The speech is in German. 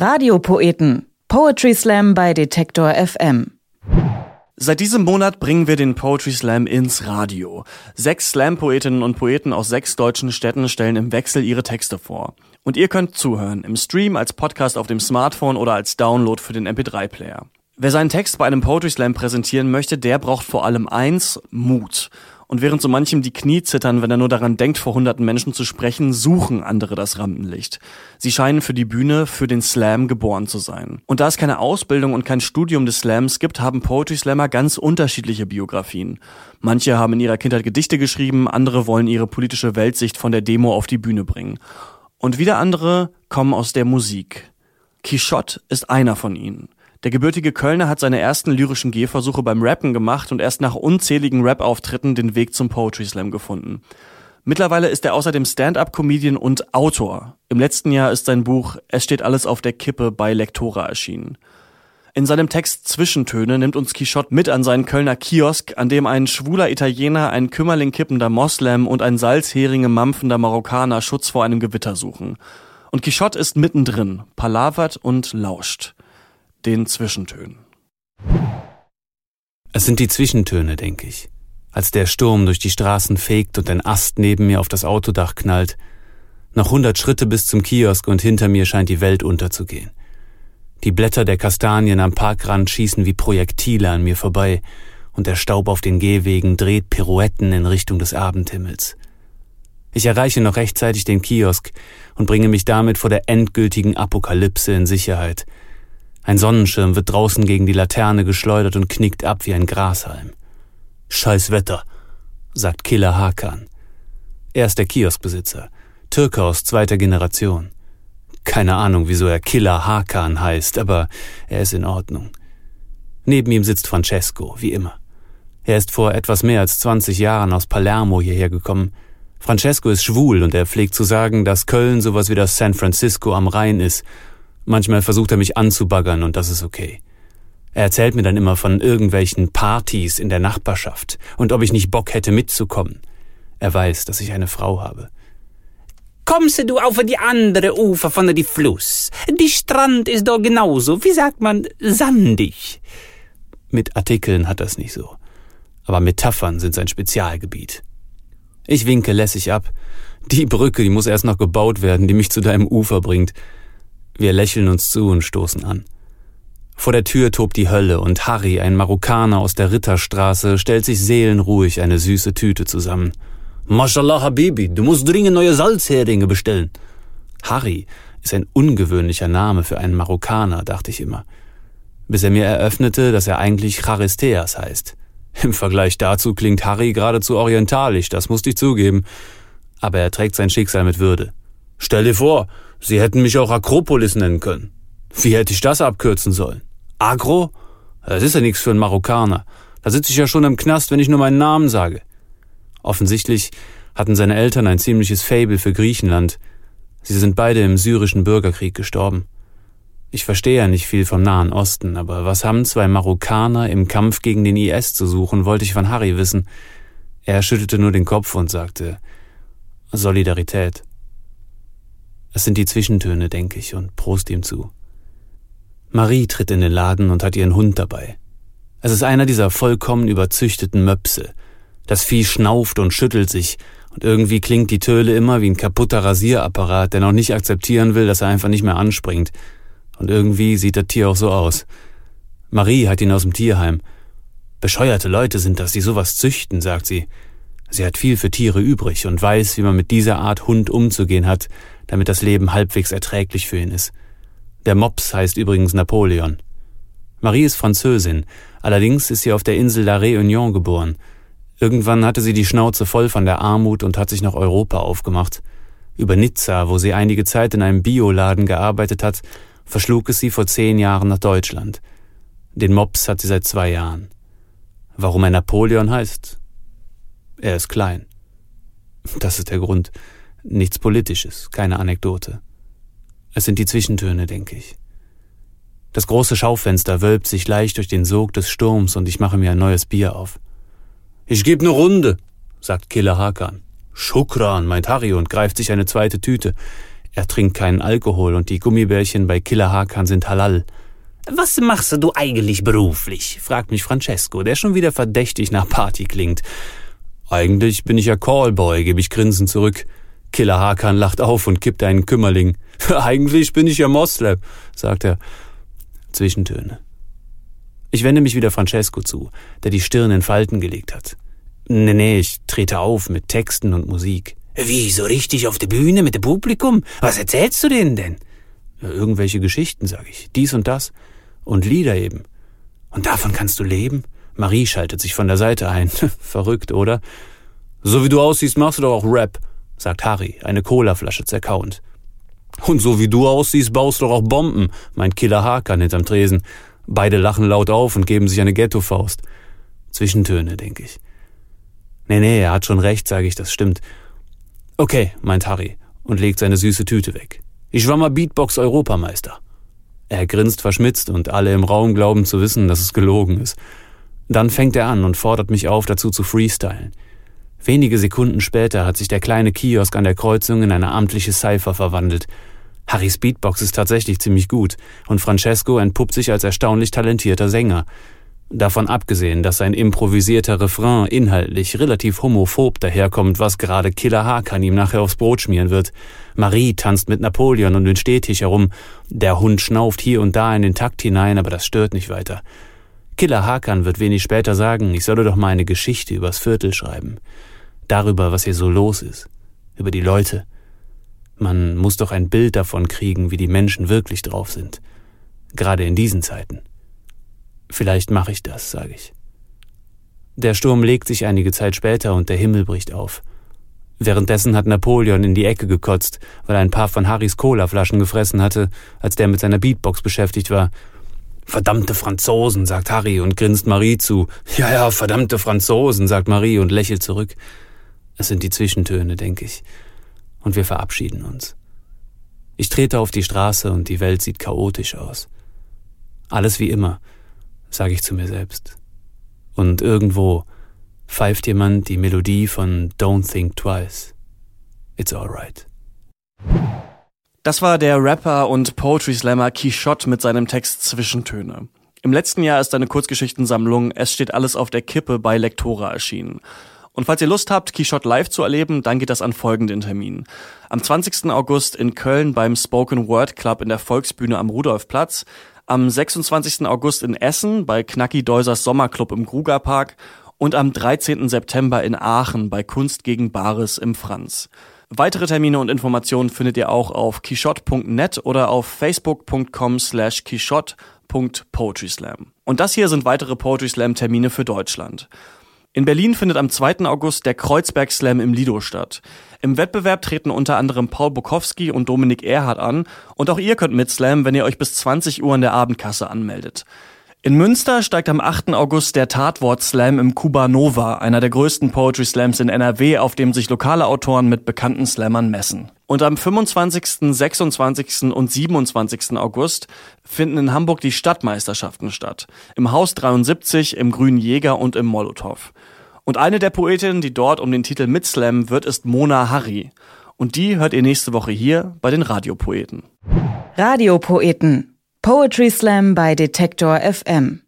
Radiopoeten. Poetry Slam bei Detektor FM. Seit diesem Monat bringen wir den Poetry Slam ins Radio. Sechs Slam-Poetinnen und Poeten aus sechs deutschen Städten stellen im Wechsel ihre Texte vor. Und ihr könnt zuhören, im Stream, als Podcast auf dem Smartphone oder als Download für den MP3-Player. Wer seinen Text bei einem Poetry Slam präsentieren möchte, der braucht vor allem eins, Mut. Und während so manchem die Knie zittern, wenn er nur daran denkt, vor hunderten Menschen zu sprechen, suchen andere das Rampenlicht. Sie scheinen für die Bühne, für den Slam geboren zu sein. Und da es keine Ausbildung und kein Studium des Slams gibt, haben Poetry Slammer ganz unterschiedliche Biografien. Manche haben in ihrer Kindheit Gedichte geschrieben, andere wollen ihre politische Weltsicht von der Demo auf die Bühne bringen. Und wieder andere kommen aus der Musik. Quichotte ist einer von ihnen. Der gebürtige Kölner hat seine ersten lyrischen Gehversuche beim Rappen gemacht und erst nach unzähligen Rap-Auftritten den Weg zum Poetry Slam gefunden. Mittlerweile ist er außerdem Stand-up-Comedian und Autor. Im letzten Jahr ist sein Buch Es steht alles auf der Kippe bei Lektora erschienen. In seinem Text Zwischentöne nimmt uns Quichotte mit an seinen Kölner Kiosk, an dem ein schwuler Italiener, ein Kümmerling kippender Moslem und ein Salzheringe mampfender Marokkaner Schutz vor einem Gewitter suchen. Und Quichotte ist mittendrin, palavert und lauscht den Zwischentönen. Es sind die Zwischentöne, denke ich. Als der Sturm durch die Straßen fegt und ein Ast neben mir auf das Autodach knallt. Noch hundert Schritte bis zum Kiosk und hinter mir scheint die Welt unterzugehen. Die Blätter der Kastanien am Parkrand schießen wie Projektile an mir vorbei und der Staub auf den Gehwegen dreht Pirouetten in Richtung des Abendhimmels. Ich erreiche noch rechtzeitig den Kiosk und bringe mich damit vor der endgültigen Apokalypse in Sicherheit – ein Sonnenschirm wird draußen gegen die Laterne geschleudert und knickt ab wie ein Grashalm. Scheiß Wetter, sagt Killer Hakan. Er ist der Kioskbesitzer, Türke aus zweiter Generation. Keine Ahnung, wieso er Killer Hakan heißt, aber er ist in Ordnung. Neben ihm sitzt Francesco, wie immer. Er ist vor etwas mehr als 20 Jahren aus Palermo hierher gekommen. Francesco ist schwul und er pflegt zu sagen, dass Köln sowas wie das San Francisco am Rhein ist Manchmal versucht er mich anzubaggern und das ist okay. Er erzählt mir dann immer von irgendwelchen Partys in der Nachbarschaft und ob ich nicht Bock hätte mitzukommen. Er weiß, dass ich eine Frau habe. Kommst du auf die andere Ufer von die Fluss? Die Strand ist doch genauso, wie sagt man, sandig. Mit Artikeln hat das nicht so. Aber Metaphern sind sein Spezialgebiet. Ich winke lässig ab. Die Brücke, die muss erst noch gebaut werden, die mich zu deinem Ufer bringt. Wir lächeln uns zu und stoßen an. Vor der Tür tobt die Hölle und Harry, ein Marokkaner aus der Ritterstraße, stellt sich seelenruhig eine süße Tüte zusammen. Mashallah, Habibi, du musst dringend neue Salzheringe bestellen. Harry ist ein ungewöhnlicher Name für einen Marokkaner, dachte ich immer. Bis er mir eröffnete, dass er eigentlich Charisteas heißt. Im Vergleich dazu klingt Harry geradezu orientalisch, das musste ich zugeben. Aber er trägt sein Schicksal mit Würde. Stell dir vor, Sie hätten mich auch Akropolis nennen können. Wie hätte ich das abkürzen sollen? Agro? Das ist ja nichts für einen Marokkaner. Da sitze ich ja schon im Knast, wenn ich nur meinen Namen sage. Offensichtlich hatten seine Eltern ein ziemliches Fable für Griechenland. Sie sind beide im syrischen Bürgerkrieg gestorben. Ich verstehe ja nicht viel vom Nahen Osten, aber was haben zwei Marokkaner im Kampf gegen den IS zu suchen, wollte ich von Harry wissen. Er schüttelte nur den Kopf und sagte Solidarität. Es sind die Zwischentöne, denke ich, und Prost ihm zu. Marie tritt in den Laden und hat ihren Hund dabei. Es ist einer dieser vollkommen überzüchteten Möpse. Das Vieh schnauft und schüttelt sich, und irgendwie klingt die Töle immer wie ein kaputter Rasierapparat, der noch nicht akzeptieren will, dass er einfach nicht mehr anspringt. Und irgendwie sieht das Tier auch so aus. Marie hat ihn aus dem Tierheim. Bescheuerte Leute sind das, die sowas züchten, sagt sie. Sie hat viel für Tiere übrig und weiß, wie man mit dieser Art Hund umzugehen hat, damit das Leben halbwegs erträglich für ihn ist. Der Mops heißt übrigens Napoleon. Marie ist Französin, allerdings ist sie auf der Insel La Réunion geboren. Irgendwann hatte sie die Schnauze voll von der Armut und hat sich nach Europa aufgemacht. Über Nizza, wo sie einige Zeit in einem Bioladen gearbeitet hat, verschlug es sie vor zehn Jahren nach Deutschland. Den Mops hat sie seit zwei Jahren. Warum er Napoleon heißt? Er ist klein. Das ist der Grund. Nichts Politisches, keine Anekdote. Es sind die Zwischentöne, denke ich. Das große Schaufenster wölbt sich leicht durch den Sog des Sturms und ich mache mir ein neues Bier auf. Ich geb ne Runde, sagt Killer Hakan. Schukran, meint Harry und greift sich eine zweite Tüte. Er trinkt keinen Alkohol und die Gummibärchen bei Killer Hakan sind halal. Was machst du eigentlich beruflich? fragt mich Francesco, der schon wieder verdächtig nach Party klingt. Eigentlich bin ich ja Callboy, gebe ich grinsend zurück. Killer Hakan lacht auf und kippt einen Kümmerling. Eigentlich bin ich ja Moslem, sagt er. Zwischentöne. Ich wende mich wieder Francesco zu, der die Stirn in Falten gelegt hat. Nee, nee, ich trete auf mit Texten und Musik. Wie, so richtig auf der Bühne mit dem Publikum? Was erzählst du denen denn? Ja, irgendwelche Geschichten, sag ich. Dies und das. Und Lieder eben. Und davon kannst du leben? Marie schaltet sich von der Seite ein. Verrückt, oder? So wie du aussiehst, machst du doch auch Rap, sagt Harry, eine Colaflasche zerkauend. Und so wie du aussiehst, baust du doch auch Bomben, meint Killer Hakan hinterm Tresen. Beide lachen laut auf und geben sich eine Ghetto-Faust. Zwischentöne, denke ich. Nee, nee, er hat schon recht, sage ich, das stimmt. Okay, meint Harry und legt seine süße Tüte weg. Ich war mal Beatbox-Europameister. Er grinst verschmitzt und alle im Raum glauben zu wissen, dass es gelogen ist. Dann fängt er an und fordert mich auf, dazu zu freestylen. Wenige Sekunden später hat sich der kleine Kiosk an der Kreuzung in eine amtliche Cypher verwandelt. Harrys Beatbox ist tatsächlich ziemlich gut und Francesco entpuppt sich als erstaunlich talentierter Sänger. Davon abgesehen, dass sein improvisierter Refrain inhaltlich relativ homophob daherkommt, was gerade Killer Hakan ihm nachher aufs Brot schmieren wird. Marie tanzt mit Napoleon und den Stehtisch herum. Der Hund schnauft hier und da in den Takt hinein, aber das stört nicht weiter. Killer Hakan wird wenig später sagen, ich solle doch mal eine Geschichte übers Viertel schreiben. Darüber, was hier so los ist. Über die Leute. Man muss doch ein Bild davon kriegen, wie die Menschen wirklich drauf sind. Gerade in diesen Zeiten. Vielleicht mache ich das, sage ich. Der Sturm legt sich einige Zeit später und der Himmel bricht auf. Währenddessen hat Napoleon in die Ecke gekotzt, weil er ein paar von Harrys Colaflaschen gefressen hatte, als der mit seiner Beatbox beschäftigt war Verdammte Franzosen, sagt Harry und grinst Marie zu. Ja, ja, verdammte Franzosen, sagt Marie und lächelt zurück. Es sind die Zwischentöne, denke ich. Und wir verabschieden uns. Ich trete auf die Straße und die Welt sieht chaotisch aus. Alles wie immer, sage ich zu mir selbst. Und irgendwo pfeift jemand die Melodie von Don't Think Twice. It's alright. Das war der Rapper und Poetry Slammer Quichotte mit seinem Text Zwischentöne. Im letzten Jahr ist seine Kurzgeschichtensammlung Es steht alles auf der Kippe bei Lektora erschienen. Und falls ihr Lust habt, Quichotte live zu erleben, dann geht das an folgenden Termin. Am 20. August in Köln beim Spoken Word Club in der Volksbühne am Rudolfplatz. Am 26. August in Essen bei Knacki Deusers Sommerclub im Grugerpark. Und am 13. September in Aachen bei Kunst gegen Bares im Franz. Weitere Termine und Informationen findet ihr auch auf quichotte.net oder auf facebook.com slash quichotte.poetryslam. Und das hier sind weitere Poetry Slam Termine für Deutschland. In Berlin findet am 2. August der Kreuzberg Slam im Lido statt. Im Wettbewerb treten unter anderem Paul Bukowski und Dominik Erhardt an und auch ihr könnt mitslammen, wenn ihr euch bis 20 Uhr in der Abendkasse anmeldet. In Münster steigt am 8. August der Tatwort-Slam im Kuba Nova, einer der größten Poetry Slams in NRW, auf dem sich lokale Autoren mit bekannten Slammern messen. Und am 25., 26. und 27. August finden in Hamburg die Stadtmeisterschaften statt. Im Haus 73, im Grünen Jäger und im Molotow. Und eine der Poetinnen, die dort um den Titel mitslammen wird, ist Mona Harry. Und die hört ihr nächste Woche hier bei den Radiopoeten. Radiopoeten Poetry Slam bei Detektor FM.